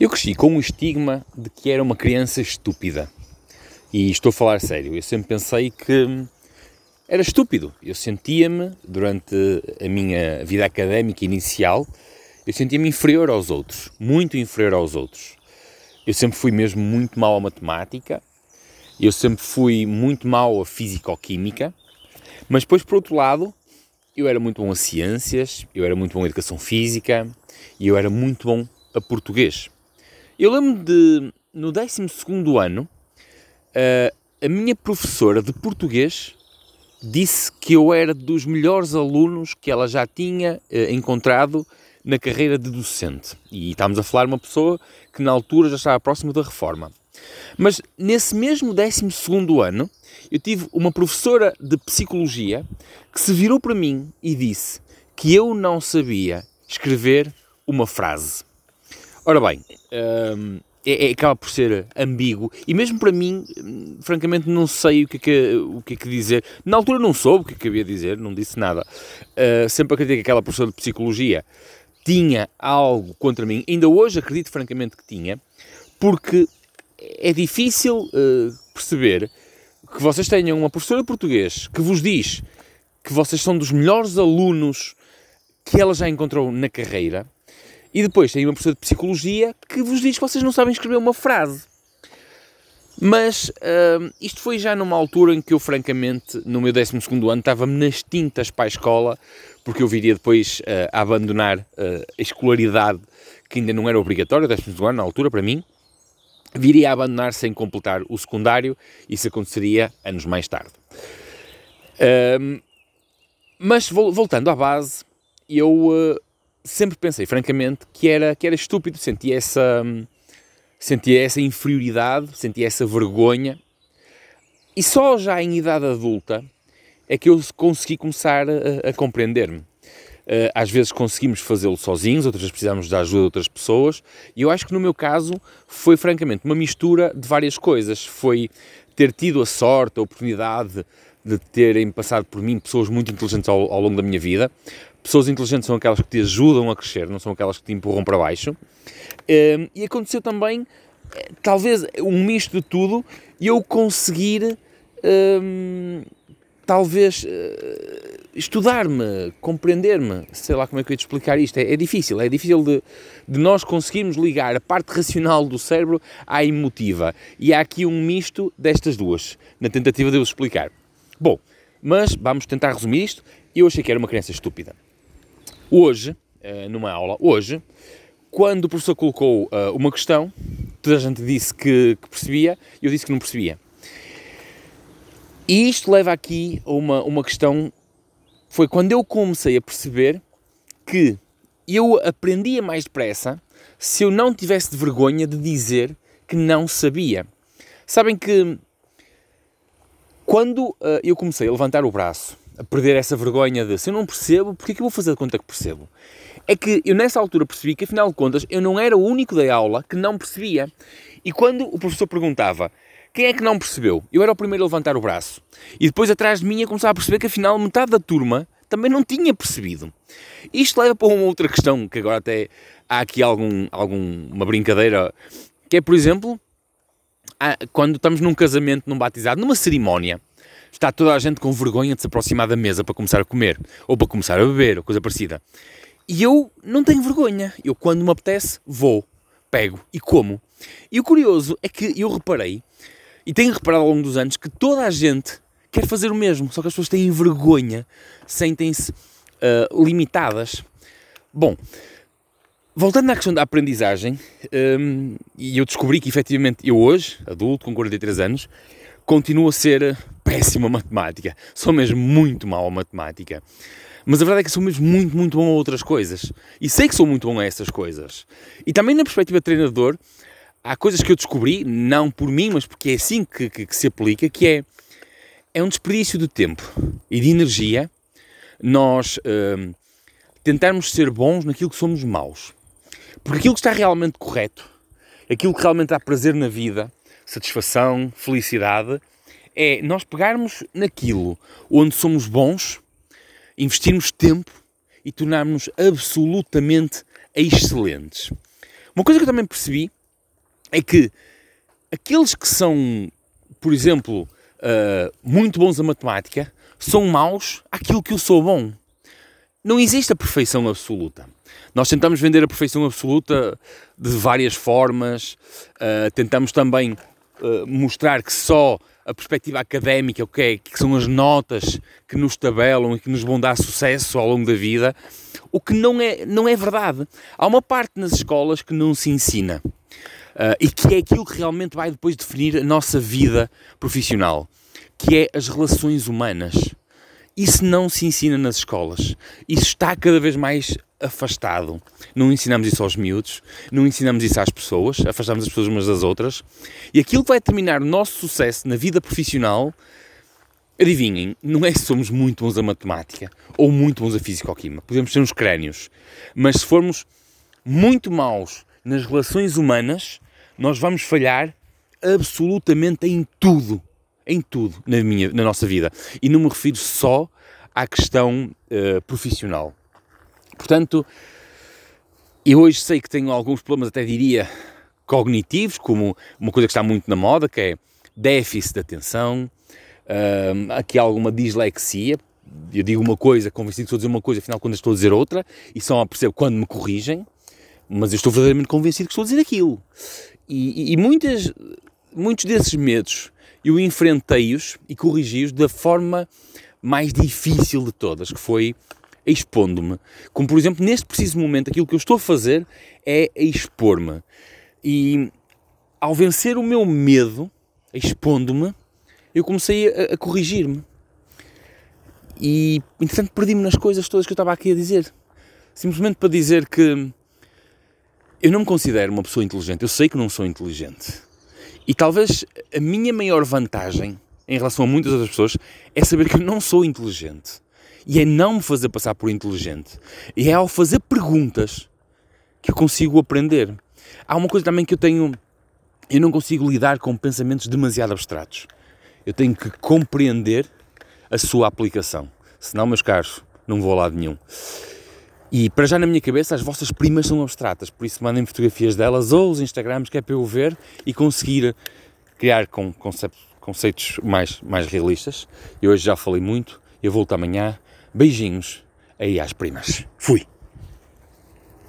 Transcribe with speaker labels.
Speaker 1: Eu cresci com o estigma de que era uma criança estúpida. E estou a falar sério. Eu sempre pensei que era estúpido. Eu sentia-me, durante a minha vida académica inicial, eu sentia-me inferior aos outros. Muito inferior aos outros. Eu sempre fui mesmo muito mal a matemática. Eu sempre fui muito mal a físico-química. Mas depois, por outro lado, eu era muito bom a ciências, eu era muito bom a educação física e eu era muito bom a português. Eu lembro de, no 12 ano, uh, a minha professora de português disse que eu era dos melhores alunos que ela já tinha uh, encontrado na carreira de docente. E estávamos a falar de uma pessoa que na altura já estava próximo da reforma. Mas nesse mesmo 12 ano, eu tive uma professora de psicologia que se virou para mim e disse que eu não sabia escrever uma frase. Ora bem, um, é, é, acaba por ser ambíguo e mesmo para mim, francamente, não sei o que é que, o que, é que dizer. Na altura não soube o que, é que havia dizer, não disse nada. Uh, sempre acreditei que aquela professora de psicologia tinha algo contra mim. Ainda hoje acredito francamente que tinha, porque é difícil uh, perceber que vocês tenham uma professora de português que vos diz que vocês são dos melhores alunos que ela já encontrou na carreira e depois tem uma professora de psicologia que vos diz que vocês não sabem escrever uma frase. Mas uh, isto foi já numa altura em que eu, francamente, no meu 12 ano, estava-me nas tintas para a escola, porque eu viria depois uh, a abandonar uh, a escolaridade, que ainda não era obrigatória, 12 ano, na altura, para mim, viria a abandonar sem completar o secundário, isso aconteceria anos mais tarde. mas voltando à base, eu sempre pensei, francamente, que era, que era estúpido, sentia essa, sentia essa inferioridade, sentia essa vergonha. E só já em idade adulta é que eu consegui começar a, a compreender-me. Uh, às vezes conseguimos fazê-lo sozinhos, outras vezes precisamos da ajuda de outras pessoas, e eu acho que no meu caso foi francamente uma mistura de várias coisas. Foi ter tido a sorte, a oportunidade de terem passado por mim pessoas muito inteligentes ao, ao longo da minha vida, Pessoas inteligentes são aquelas que te ajudam a crescer, não são aquelas que te empurram para baixo. Ehm, e aconteceu também, eh, talvez, um misto de tudo, eu conseguir, um, talvez, uh, estudar-me, compreender-me. Sei lá como é que eu ia te explicar isto. É, é difícil, é difícil de, de, nós conseguirmos ligar a parte racional do cérebro à emotiva. E há aqui um misto destas duas, na tentativa de eu explicar. Bom, mas vamos tentar resumir isto. Eu achei que era uma criança estúpida. Hoje, eh, numa aula, hoje, quando o professor colocou uh, uma questão, toda a gente disse que, que percebia, eu disse que não percebia. E isto leva aqui a uma, uma questão, foi quando eu comecei a perceber que eu aprendia mais depressa se eu não tivesse de vergonha de dizer que não sabia. Sabem que quando uh, eu comecei a levantar o braço a perder essa vergonha de se eu não percebo, porque é que eu vou fazer de conta que percebo? É que eu nessa altura percebi que, afinal de contas, eu não era o único da aula que não percebia. E quando o professor perguntava quem é que não percebeu, eu era o primeiro a levantar o braço. E depois atrás de mim eu começava a perceber que, afinal, metade da turma também não tinha percebido. Isto leva para uma outra questão, que agora até há aqui algum, algum uma brincadeira, que é, por exemplo, quando estamos num casamento, num batizado, numa cerimónia, está toda a gente com vergonha de se aproximar da mesa para começar a comer, ou para começar a beber, ou coisa parecida. E eu não tenho vergonha. Eu, quando me apetece, vou, pego e como. E o curioso é que eu reparei, e tenho reparado ao longo dos anos, que toda a gente quer fazer o mesmo, só que as pessoas têm vergonha, sentem-se uh, limitadas. Bom, voltando à questão da aprendizagem, um, e eu descobri que efetivamente eu hoje, adulto, com 43 anos, continuo a ser péssimo a matemática. Sou mesmo muito mau a matemática. Mas a verdade é que sou mesmo muito, muito bom a outras coisas. E sei que sou muito bom a essas coisas. E também na perspectiva de treinador, há coisas que eu descobri, não por mim, mas porque é assim que, que, que se aplica, que é, é um desperdício de tempo e de energia nós hum, tentarmos ser bons naquilo que somos maus. Porque aquilo que está realmente correto, aquilo que realmente dá prazer na vida, satisfação, felicidade, é nós pegarmos naquilo onde somos bons, investirmos tempo e tornarmos-nos absolutamente excelentes. Uma coisa que eu também percebi é que aqueles que são, por exemplo, uh, muito bons a matemática, são maus àquilo que eu sou bom. Não existe a perfeição absoluta. Nós tentamos vender a perfeição absoluta de várias formas, uh, tentamos também uh, mostrar que só a perspectiva académica, o que, é, que são as notas que nos tabelam e que nos vão dar sucesso ao longo da vida, o que não é, não é verdade. Há uma parte nas escolas que não se ensina uh, e que é aquilo que realmente vai depois definir a nossa vida profissional, que é as relações humanas. Isso não se ensina nas escolas. Isso está cada vez mais afastado. Não ensinamos isso aos miúdos, não ensinamos isso às pessoas, afastamos as pessoas umas das outras. E aquilo que vai determinar o nosso sucesso na vida profissional, adivinhem, não é se somos muito bons a matemática ou muito bons a físico-química. Podemos ser uns crânios. Mas se formos muito maus nas relações humanas, nós vamos falhar absolutamente em tudo. Em tudo na, minha, na nossa vida. E não me refiro só à questão uh, profissional. Portanto, eu hoje sei que tenho alguns problemas, até diria, cognitivos, como uma coisa que está muito na moda, que é déficit de atenção, um, aqui há alguma dislexia, eu digo uma coisa, convencido que estou a dizer uma coisa, afinal quando estou a dizer outra, e só percebo quando me corrigem, mas eu estou verdadeiramente convencido que estou a dizer aquilo. E, e, e muitas, muitos desses medos eu enfrentei-os e corrigi-os da forma mais difícil de todas, que foi expondo-me. Como, por exemplo, neste preciso momento, aquilo que eu estou a fazer é expor-me. E ao vencer o meu medo, expondo-me, eu comecei a, a corrigir-me. E, entretanto, perdi-me nas coisas todas que eu estava aqui a dizer. Simplesmente para dizer que eu não me considero uma pessoa inteligente. Eu sei que não sou inteligente. E talvez a minha maior vantagem em relação a muitas outras pessoas é saber que eu não sou inteligente. E é não me fazer passar por inteligente. E é ao fazer perguntas que eu consigo aprender. Há uma coisa também que eu tenho. Eu não consigo lidar com pensamentos demasiado abstratos. Eu tenho que compreender a sua aplicação. Senão, meus caros, não vou a lado nenhum. E para já na minha cabeça, as vossas primas são abstratas, por isso mandem fotografias delas ou os Instagrams que é para eu ver e conseguir criar com conceitos mais, mais realistas. Eu hoje já falei muito, eu volto amanhã. Beijinhos aí às primas. Fui!